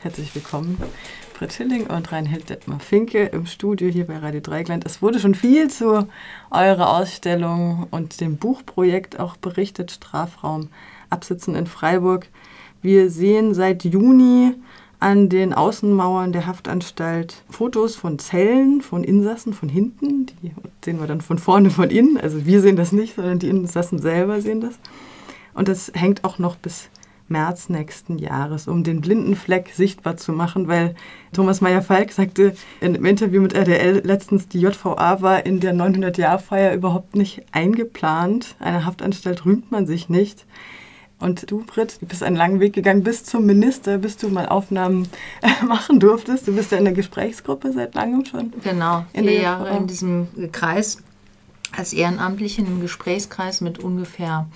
Herzlich willkommen, Britt Schilling und Reinhold Detmar Finke im Studio hier bei Radio Dreigland. Es wurde schon viel zu eurer Ausstellung und dem Buchprojekt auch berichtet, Strafraum Absitzen in Freiburg. Wir sehen seit Juni an den Außenmauern der Haftanstalt Fotos von Zellen, von Insassen von hinten. Die sehen wir dann von vorne, von innen. Also wir sehen das nicht, sondern die Insassen selber sehen das. Und das hängt auch noch bis März nächsten Jahres, um den blinden Fleck sichtbar zu machen, weil Thomas Meyer-Falk sagte in einem Interview mit RDL letztens, die JVA war in der 900-Jahr-Feier überhaupt nicht eingeplant. Eine Haftanstalt rühmt man sich nicht. Und du, Britt, du bist einen langen Weg gegangen bis zum Minister, bis du mal Aufnahmen machen durftest. Du bist ja in der Gesprächsgruppe seit langem schon. Genau, vier Jahre in diesem Kreis als Ehrenamtliche im Gesprächskreis mit ungefähr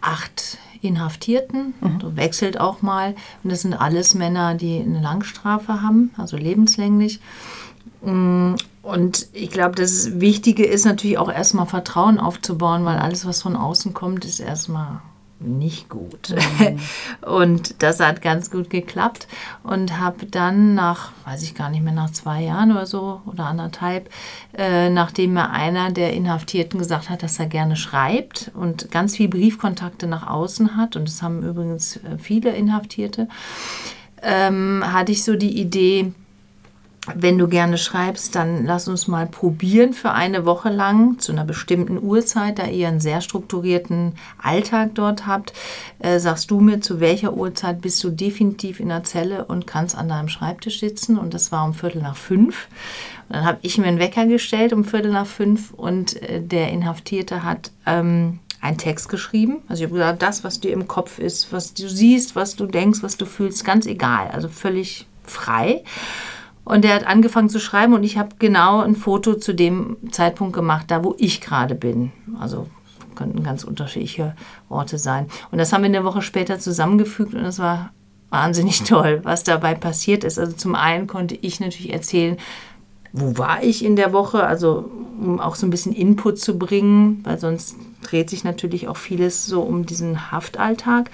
acht Inhaftierten, mhm. wechselt auch mal. Und das sind alles Männer, die eine Langstrafe haben, also lebenslänglich. Mm, und ich glaube, das Wichtige ist natürlich auch erstmal Vertrauen aufzubauen, weil alles, was von außen kommt, ist erstmal nicht gut. Mhm. Und das hat ganz gut geklappt und habe dann nach, weiß ich gar nicht mehr, nach zwei Jahren oder so oder anderthalb, äh, nachdem mir einer der Inhaftierten gesagt hat, dass er gerne schreibt und ganz viel Briefkontakte nach außen hat, und das haben übrigens äh, viele Inhaftierte, ähm, hatte ich so die Idee, wenn du gerne schreibst, dann lass uns mal probieren für eine Woche lang zu einer bestimmten Uhrzeit, da ihr einen sehr strukturierten Alltag dort habt. Äh, sagst du mir, zu welcher Uhrzeit bist du definitiv in der Zelle und kannst an deinem Schreibtisch sitzen? Und das war um Viertel nach fünf. Und dann habe ich mir einen Wecker gestellt um Viertel nach fünf und äh, der Inhaftierte hat ähm, einen Text geschrieben. Also ich habe gesagt, das, was dir im Kopf ist, was du siehst, was du denkst, was du fühlst, ganz egal. Also völlig frei. Und er hat angefangen zu schreiben und ich habe genau ein Foto zu dem Zeitpunkt gemacht, da wo ich gerade bin. Also könnten ganz unterschiedliche Orte sein. Und das haben wir eine Woche später zusammengefügt und es war wahnsinnig toll, was dabei passiert ist. Also zum einen konnte ich natürlich erzählen, wo war ich in der Woche, also um auch so ein bisschen Input zu bringen, weil sonst dreht sich natürlich auch vieles so um diesen Haftalltag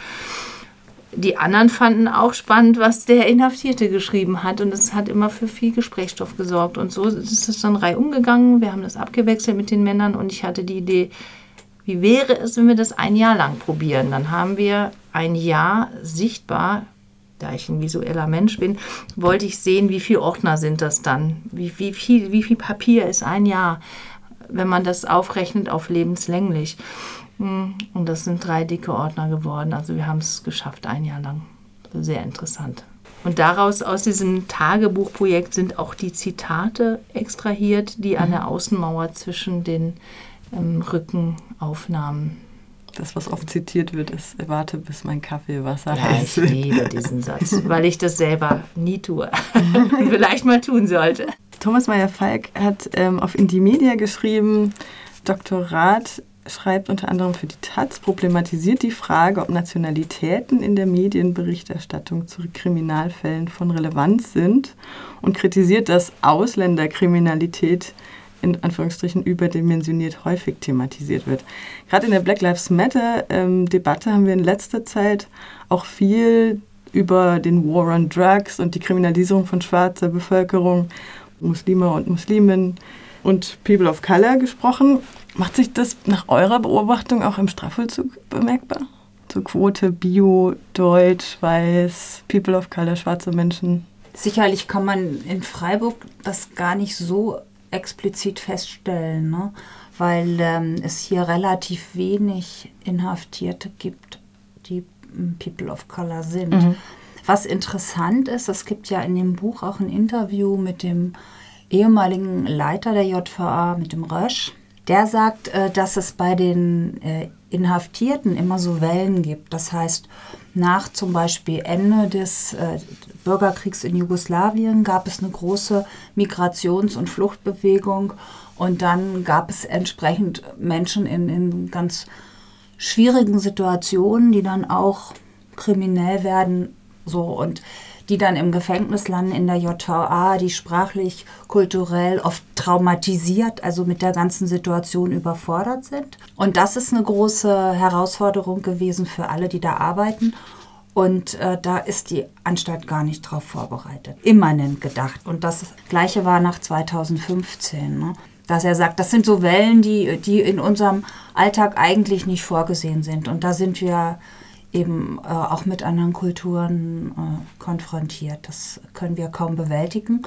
die anderen fanden auch spannend, was der Inhaftierte geschrieben hat. Und es hat immer für viel Gesprächsstoff gesorgt. Und so ist es dann reihum gegangen. Wir haben das abgewechselt mit den Männern und ich hatte die Idee, wie wäre es, wenn wir das ein Jahr lang probieren? Dann haben wir ein Jahr sichtbar, da ich ein visueller Mensch bin, wollte ich sehen, wie viele Ordner sind das dann? Wie, wie, viel, wie viel Papier ist ein Jahr, wenn man das aufrechnet auf lebenslänglich? Hm, und das sind drei dicke Ordner geworden. Also wir haben es geschafft, ein Jahr lang. Sehr interessant. Und daraus, aus diesem Tagebuchprojekt, sind auch die Zitate extrahiert, die an der mhm. Außenmauer zwischen den ähm, Rückenaufnahmen. Das, was oft zitiert wird, ist, warte, bis mein Kaffee Wasser ja, heiß ich liebe diesen Satz, weil ich das selber nie tue. Vielleicht mal tun sollte. Thomas Meyer-Falk hat ähm, auf Indymedia geschrieben, Doktorat schreibt unter anderem für die Taz, problematisiert die Frage, ob Nationalitäten in der Medienberichterstattung zu Kriminalfällen von Relevanz sind und kritisiert, dass Ausländerkriminalität in Anführungsstrichen überdimensioniert häufig thematisiert wird. Gerade in der Black Lives Matter-Debatte ähm, haben wir in letzter Zeit auch viel über den War on Drugs und die Kriminalisierung von schwarzer Bevölkerung, Muslime und Musliminnen und People of Color gesprochen. Macht sich das nach eurer Beobachtung auch im Strafvollzug bemerkbar? So Quote Bio, Deutsch, Weiß, People of Color, schwarze Menschen? Sicherlich kann man in Freiburg das gar nicht so explizit feststellen, ne? weil ähm, es hier relativ wenig Inhaftierte gibt, die hm, People of Color sind. Mhm. Was interessant ist, es gibt ja in dem Buch auch ein Interview mit dem ehemaligen Leiter der JVA, mit dem Rösch der sagt, äh, dass es bei den äh, Inhaftierten immer so Wellen gibt. Das heißt, nach zum Beispiel Ende des äh, Bürgerkriegs in Jugoslawien gab es eine große Migrations- und Fluchtbewegung und dann gab es entsprechend Menschen in, in ganz schwierigen Situationen, die dann auch kriminell werden. So und die dann im Gefängnis landen in der JVA, die sprachlich, kulturell oft traumatisiert, also mit der ganzen Situation überfordert sind. Und das ist eine große Herausforderung gewesen für alle, die da arbeiten. Und äh, da ist die Anstalt gar nicht drauf vorbereitet. Immanent gedacht. Und das Gleiche war nach 2015. Ne? Dass er sagt, das sind so Wellen, die, die in unserem Alltag eigentlich nicht vorgesehen sind. Und da sind wir eben äh, auch mit anderen Kulturen äh, konfrontiert. Das können wir kaum bewältigen.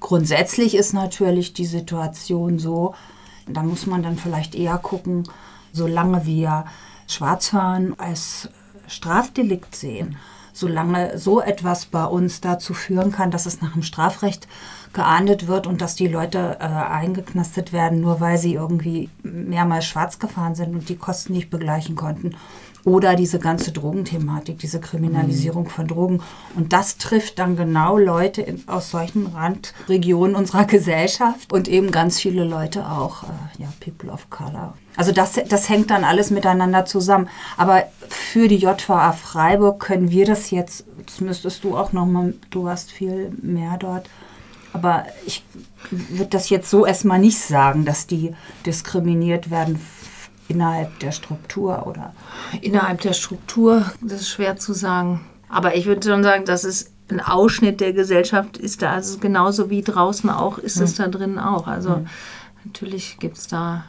Grundsätzlich ist natürlich die Situation so, da muss man dann vielleicht eher gucken, solange wir Schwarzfahren als Strafdelikt sehen, solange so etwas bei uns dazu führen kann, dass es nach dem Strafrecht geahndet wird und dass die Leute äh, eingeknastet werden, nur weil sie irgendwie mehrmals schwarz gefahren sind und die Kosten nicht begleichen konnten oder diese ganze Drogenthematik, diese Kriminalisierung von Drogen. Und das trifft dann genau Leute in, aus solchen Randregionen unserer Gesellschaft und eben ganz viele Leute auch, äh, ja, People of Color. Also das, das hängt dann alles miteinander zusammen. Aber für die JVA Freiburg können wir das jetzt, das müsstest du auch nochmal, du hast viel mehr dort. Aber ich würde das jetzt so erstmal nicht sagen, dass die diskriminiert werden innerhalb der Struktur oder? Innerhalb der Struktur, das ist schwer zu sagen. Aber ich würde schon sagen, dass es ein Ausschnitt der Gesellschaft ist da, also genauso wie draußen auch, ist es hm. da drin auch. Also hm. natürlich gibt es da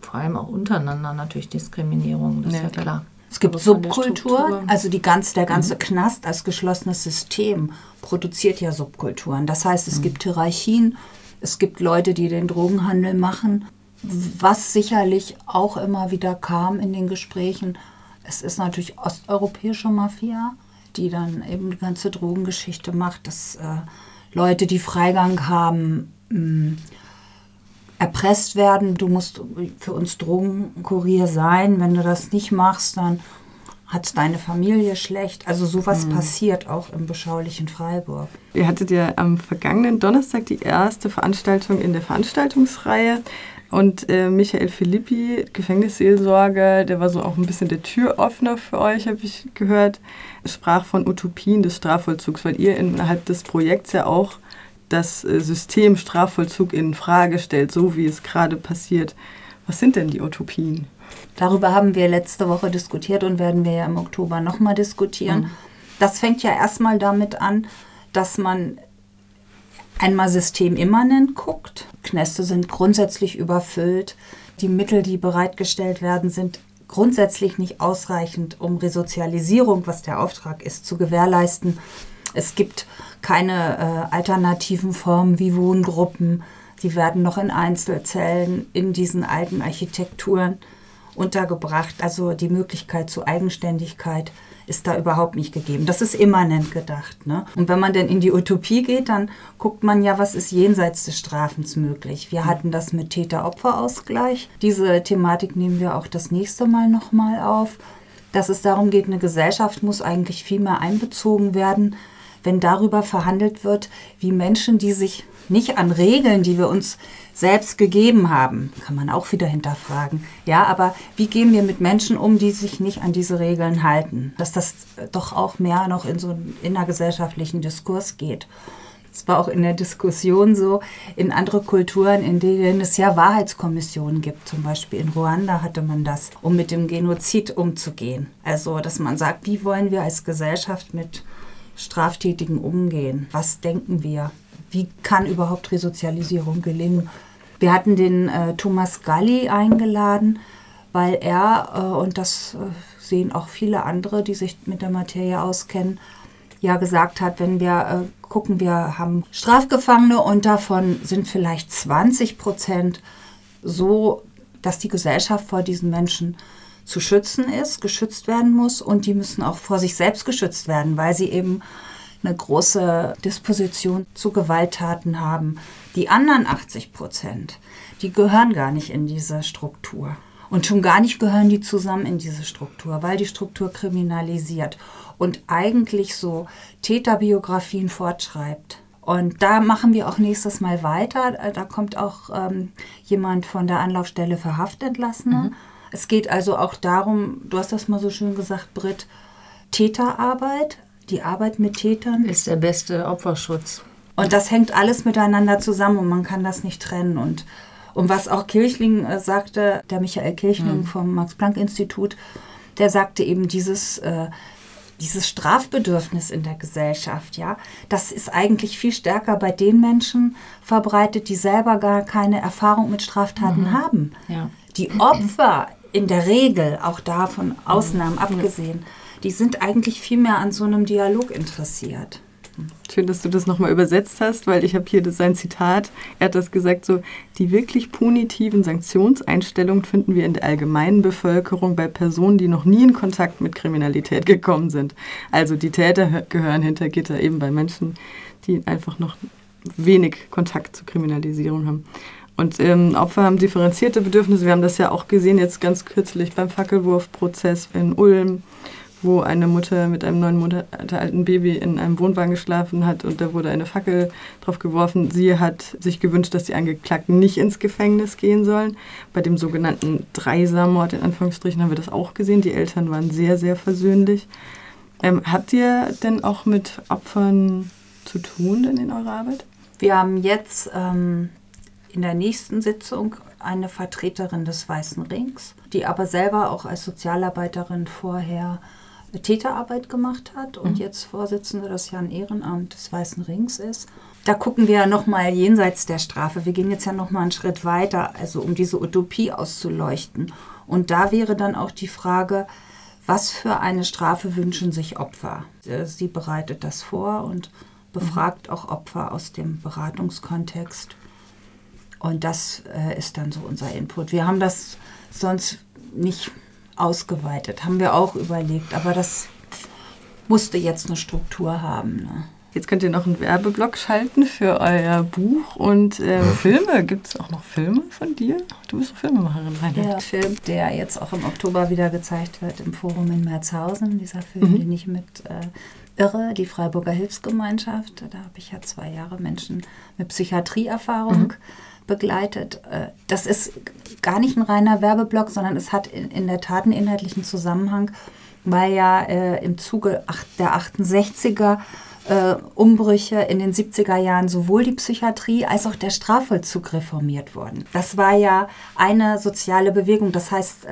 vor allem auch untereinander natürlich Diskriminierung, das ja, ist ja klar. Es gibt Subkulturen, also die ganze, der ganze mhm. Knast als geschlossenes System produziert ja Subkulturen. Das heißt, es mhm. gibt Hierarchien, es gibt Leute, die den Drogenhandel machen was sicherlich auch immer wieder kam in den Gesprächen, es ist natürlich osteuropäische Mafia, die dann eben die ganze Drogengeschichte macht, dass äh, Leute, die Freigang haben, mh, mm, erpresst werden. Du musst für uns Drogenkurier sein. Wenn du das nicht machst, dann hat deine Familie schlecht. Also sowas mhm. passiert auch im beschaulichen Freiburg. Ihr hattet ja am vergangenen Donnerstag die erste Veranstaltung in der Veranstaltungsreihe und äh, Michael Filippi, Gefängnisseelsorger, der war so auch ein bisschen der Türöffner für euch, habe ich gehört, sprach von Utopien des Strafvollzugs, weil ihr innerhalb des Projekts ja auch das äh, System Strafvollzug in Frage stellt, so wie es gerade passiert. Was sind denn die Utopien? Darüber haben wir letzte Woche diskutiert und werden wir ja im Oktober nochmal diskutieren. Mhm. Das fängt ja erstmal damit an, dass man einmal systemimmanent guckt. Knäste sind grundsätzlich überfüllt. Die Mittel, die bereitgestellt werden, sind grundsätzlich nicht ausreichend, um Resozialisierung, was der Auftrag ist, zu gewährleisten. Es gibt keine äh, alternativen Formen wie Wohngruppen. Die werden noch in Einzelzellen in diesen alten Architekturen untergebracht. Also die Möglichkeit zur Eigenständigkeit ist da überhaupt nicht gegeben. Das ist immanent gedacht. Ne? Und wenn man denn in die Utopie geht, dann guckt man ja, was ist jenseits des Strafens möglich. Wir hatten das mit Täter-Opfer-Ausgleich. Diese Thematik nehmen wir auch das nächste Mal nochmal auf. Dass es darum geht, eine Gesellschaft muss eigentlich viel mehr einbezogen werden, wenn darüber verhandelt wird, wie Menschen, die sich nicht an Regeln, die wir uns selbst gegeben haben, kann man auch wieder hinterfragen. Ja, aber wie gehen wir mit Menschen um, die sich nicht an diese Regeln halten? Dass das doch auch mehr noch in so einen innergesellschaftlichen Diskurs geht. Es war auch in der Diskussion so, in andere Kulturen, in denen es ja Wahrheitskommissionen gibt, zum Beispiel in Ruanda hatte man das, um mit dem Genozid umzugehen. Also, dass man sagt, wie wollen wir als Gesellschaft mit Straftätigen umgehen? Was denken wir? wie kann überhaupt Resozialisierung gelingen. Wir hatten den äh, Thomas Galli eingeladen, weil er, äh, und das äh, sehen auch viele andere, die sich mit der Materie auskennen, ja gesagt hat, wenn wir äh, gucken, wir haben Strafgefangene und davon sind vielleicht 20 Prozent so, dass die Gesellschaft vor diesen Menschen zu schützen ist, geschützt werden muss und die müssen auch vor sich selbst geschützt werden, weil sie eben eine große Disposition zu Gewalttaten haben. Die anderen 80 Prozent, die gehören gar nicht in diese Struktur. Und schon gar nicht gehören die zusammen in diese Struktur, weil die Struktur kriminalisiert und eigentlich so Täterbiografien fortschreibt. Und da machen wir auch nächstes Mal weiter. Da kommt auch ähm, jemand von der Anlaufstelle für Haftentlassene. Mhm. Es geht also auch darum, du hast das mal so schön gesagt, Britt, Täterarbeit, die Arbeit mit Tätern ist der beste Opferschutz. Und das hängt alles miteinander zusammen und man kann das nicht trennen. Und, und was auch Kirchling äh, sagte, der Michael Kirchling mhm. vom Max-Planck-Institut, der sagte eben dieses, äh, dieses Strafbedürfnis in der Gesellschaft, ja, das ist eigentlich viel stärker bei den Menschen verbreitet, die selber gar keine Erfahrung mit Straftaten mhm. haben. Ja. Die Opfer in der Regel, auch da von Ausnahmen mhm. abgesehen, die sind eigentlich viel mehr an so einem Dialog interessiert. Schön, dass du das nochmal übersetzt hast, weil ich habe hier sein Zitat. Er hat das gesagt so, die wirklich punitiven Sanktionseinstellungen finden wir in der allgemeinen Bevölkerung bei Personen, die noch nie in Kontakt mit Kriminalität gekommen sind. Also die Täter gehören hinter Gitter eben bei Menschen, die einfach noch wenig Kontakt zur Kriminalisierung haben. Und ähm, Opfer haben differenzierte Bedürfnisse. Wir haben das ja auch gesehen jetzt ganz kürzlich beim Fackelwurfprozess in Ulm wo eine Mutter mit einem neun Monate alten Baby in einem Wohnwagen geschlafen hat und da wurde eine Fackel drauf geworfen. Sie hat sich gewünscht, dass die Angeklagten nicht ins Gefängnis gehen sollen. Bei dem sogenannten Dreisammord, in Anführungsstrichen, haben wir das auch gesehen. Die Eltern waren sehr, sehr versöhnlich. Ähm, habt ihr denn auch mit Opfern zu tun in eurer Arbeit? Wir haben jetzt ähm, in der nächsten Sitzung eine Vertreterin des Weißen Rings, die aber selber auch als Sozialarbeiterin vorher Täterarbeit gemacht hat und mhm. jetzt Vorsitzende des Jan Ehrenamt des Weißen Rings ist. Da gucken wir ja nochmal jenseits der Strafe. Wir gehen jetzt ja nochmal einen Schritt weiter, also um diese Utopie auszuleuchten. Und da wäre dann auch die Frage, was für eine Strafe wünschen sich Opfer? Sie bereitet das vor und befragt auch Opfer aus dem Beratungskontext. Und das äh, ist dann so unser Input. Wir haben das sonst nicht ausgeweitet. Haben wir auch überlegt, aber das musste jetzt eine Struktur haben. Ne? Jetzt könnt ihr noch einen Werbeblock schalten für euer Buch und äh, Filme. Gibt es auch noch Filme von dir? Du bist doch Filmemacherin, Reinhard. Der Film, der jetzt auch im Oktober wieder gezeigt wird im Forum in Merzhausen, dieser Film, mhm. den ich mit äh, Irre, die Freiburger Hilfsgemeinschaft, da habe ich ja zwei Jahre Menschen mit Psychiatrieerfahrung mhm begleitet. Äh, das ist gar nicht ein reiner Werbeblock, sondern es hat in der Tat einen inhaltlichen Zusammenhang, weil ja äh, im Zuge der 68er äh, Umbrüche in den 70er Jahren sowohl die Psychiatrie als auch der Strafvollzug reformiert wurden. Das war ja eine soziale Bewegung, das heißt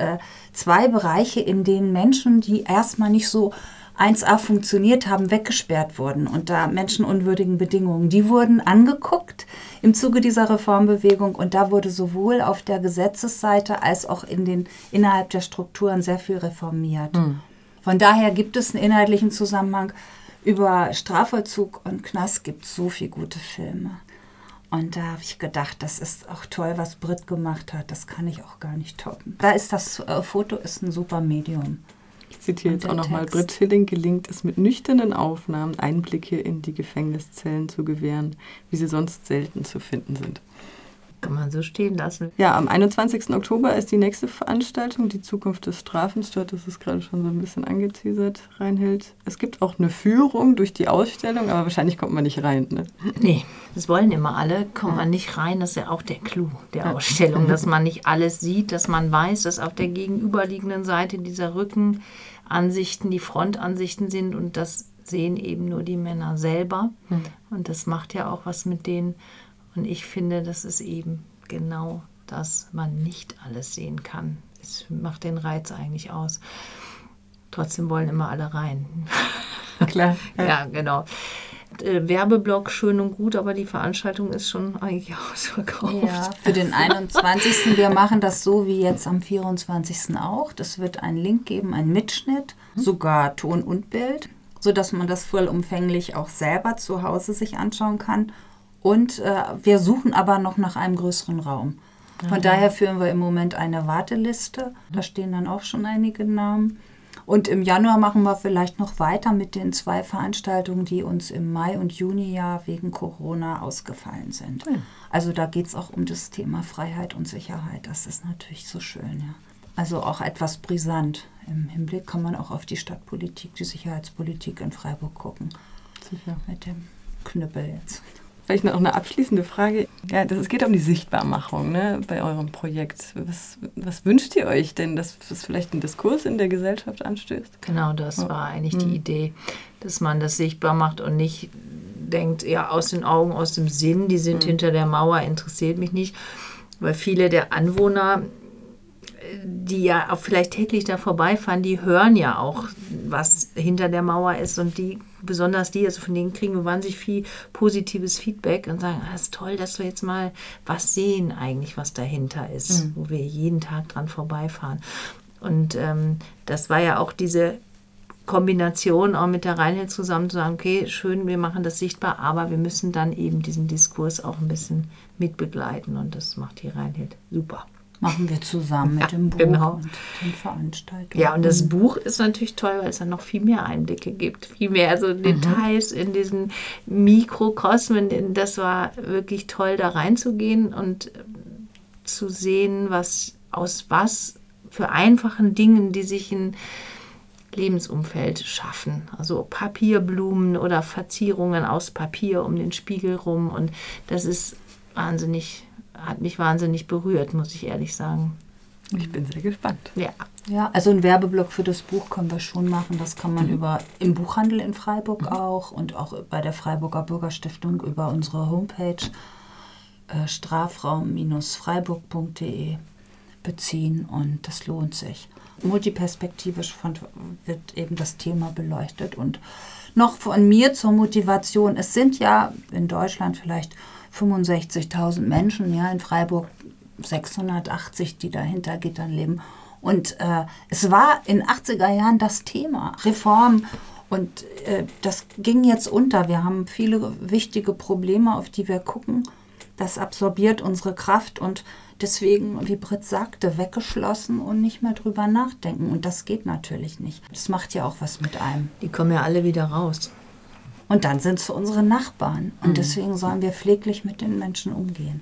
zwei Bereiche, in denen Menschen, die erstmal nicht so 1a funktioniert haben, weggesperrt wurden unter menschenunwürdigen Bedingungen. Die wurden angeguckt im Zuge dieser Reformbewegung und da wurde sowohl auf der Gesetzesseite als auch in den, innerhalb der Strukturen sehr viel reformiert. Mhm. Von daher gibt es einen inhaltlichen Zusammenhang. Über Strafvollzug und Knast gibt es so viele gute Filme. Und da habe ich gedacht, das ist auch toll, was Brit gemacht hat. Das kann ich auch gar nicht toppen. Da ist das äh, Foto ist ein super Medium. Ich zitiere jetzt auch nochmal. Britt Schilling gelingt es mit nüchternen Aufnahmen Einblicke in die Gefängniszellen zu gewähren, wie sie sonst selten zu finden sind. Kann man so stehen lassen. Ja, am 21. Oktober ist die nächste Veranstaltung, die Zukunft des Strafens. Dort ist es gerade schon so ein bisschen angeteasert, Reinhild. Es gibt auch eine Führung durch die Ausstellung, aber wahrscheinlich kommt man nicht rein. Ne? Nee, das wollen immer alle, kommt man nicht rein. Das ist ja auch der Clou der Ausstellung, dass man nicht alles sieht, dass man weiß, dass auf der gegenüberliegenden Seite dieser Rückenansichten die Frontansichten sind und das sehen eben nur die Männer selber. Hm. Und das macht ja auch was mit denen. Und ich finde, das ist eben genau das, man nicht alles sehen kann. Es macht den Reiz eigentlich aus. Trotzdem wollen immer alle rein. Klar. ja, genau. Äh, Werbeblock schön und gut, aber die Veranstaltung ist schon eigentlich ausverkauft. Ja, für den 21. wir machen das so wie jetzt am 24. auch. Das wird einen Link geben, einen Mitschnitt, sogar Ton und Bild, sodass man das vollumfänglich auch selber zu Hause sich anschauen kann und äh, wir suchen aber noch nach einem größeren Raum. Von mhm. daher führen wir im Moment eine Warteliste. Da stehen dann auch schon einige Namen. Und im Januar machen wir vielleicht noch weiter mit den zwei Veranstaltungen, die uns im Mai und Juni ja wegen Corona ausgefallen sind. Mhm. Also da geht es auch um das Thema Freiheit und Sicherheit. Das ist natürlich so schön, ja. Also auch etwas brisant. Im Hinblick kann man auch auf die Stadtpolitik, die Sicherheitspolitik in Freiburg gucken. Sicher. Mit dem Knüppel jetzt. Vielleicht noch eine abschließende Frage. Ja, das, es geht um die Sichtbarmachung ne, bei eurem Projekt. Was, was wünscht ihr euch denn, dass das vielleicht einen Diskurs in der Gesellschaft anstößt? Genau, das ja. war eigentlich die mhm. Idee, dass man das sichtbar macht und nicht denkt, ja, aus den Augen, aus dem Sinn, die sind mhm. hinter der Mauer, interessiert mich nicht. Weil viele der Anwohner die ja auch vielleicht täglich da vorbeifahren, die hören ja auch, was hinter der Mauer ist. Und die, besonders die, also von denen kriegen wir wahnsinnig viel positives Feedback und sagen, ah, ist toll, dass wir jetzt mal was sehen eigentlich, was dahinter ist, mhm. wo wir jeden Tag dran vorbeifahren. Und ähm, das war ja auch diese Kombination auch mit der Reinheit zusammen zu sagen, okay, schön, wir machen das sichtbar, aber wir müssen dann eben diesen Diskurs auch ein bisschen mitbegleiten und das macht die Reinheit super. Machen wir zusammen mit ja, dem Buch genau. und den Veranstaltungen. Ja, und das Buch ist natürlich toll, weil es dann noch viel mehr Einblicke gibt, viel mehr also mhm. Details in diesen Mikrokosmen. Das war wirklich toll, da reinzugehen und zu sehen, was aus was für einfachen Dingen, die sich in Lebensumfeld schaffen. Also Papierblumen oder Verzierungen aus Papier um den Spiegel rum. Und das ist wahnsinnig, hat mich wahnsinnig berührt, muss ich ehrlich sagen. Ich bin sehr gespannt. Ja. Ja, also ein Werbeblock für das Buch können wir schon machen. Das kann man mhm. über im Buchhandel in Freiburg mhm. auch und auch bei der Freiburger Bürgerstiftung über unsere Homepage äh, strafraum-freiburg.de beziehen und das lohnt sich multiperspektivisch von, wird eben das Thema beleuchtet. Und noch von mir zur Motivation. Es sind ja in Deutschland vielleicht 65.000 Menschen, ja, in Freiburg 680, die dahinter Gittern leben. Und äh, es war in 80er Jahren das Thema, Reform. Und äh, das ging jetzt unter. Wir haben viele wichtige Probleme, auf die wir gucken. Das absorbiert unsere Kraft und deswegen, wie Britt sagte, weggeschlossen und nicht mehr drüber nachdenken. Und das geht natürlich nicht. Das macht ja auch was mit einem. Die kommen ja alle wieder raus. Und dann sind es unsere Nachbarn. Und mhm. deswegen sollen wir pfleglich mit den Menschen umgehen.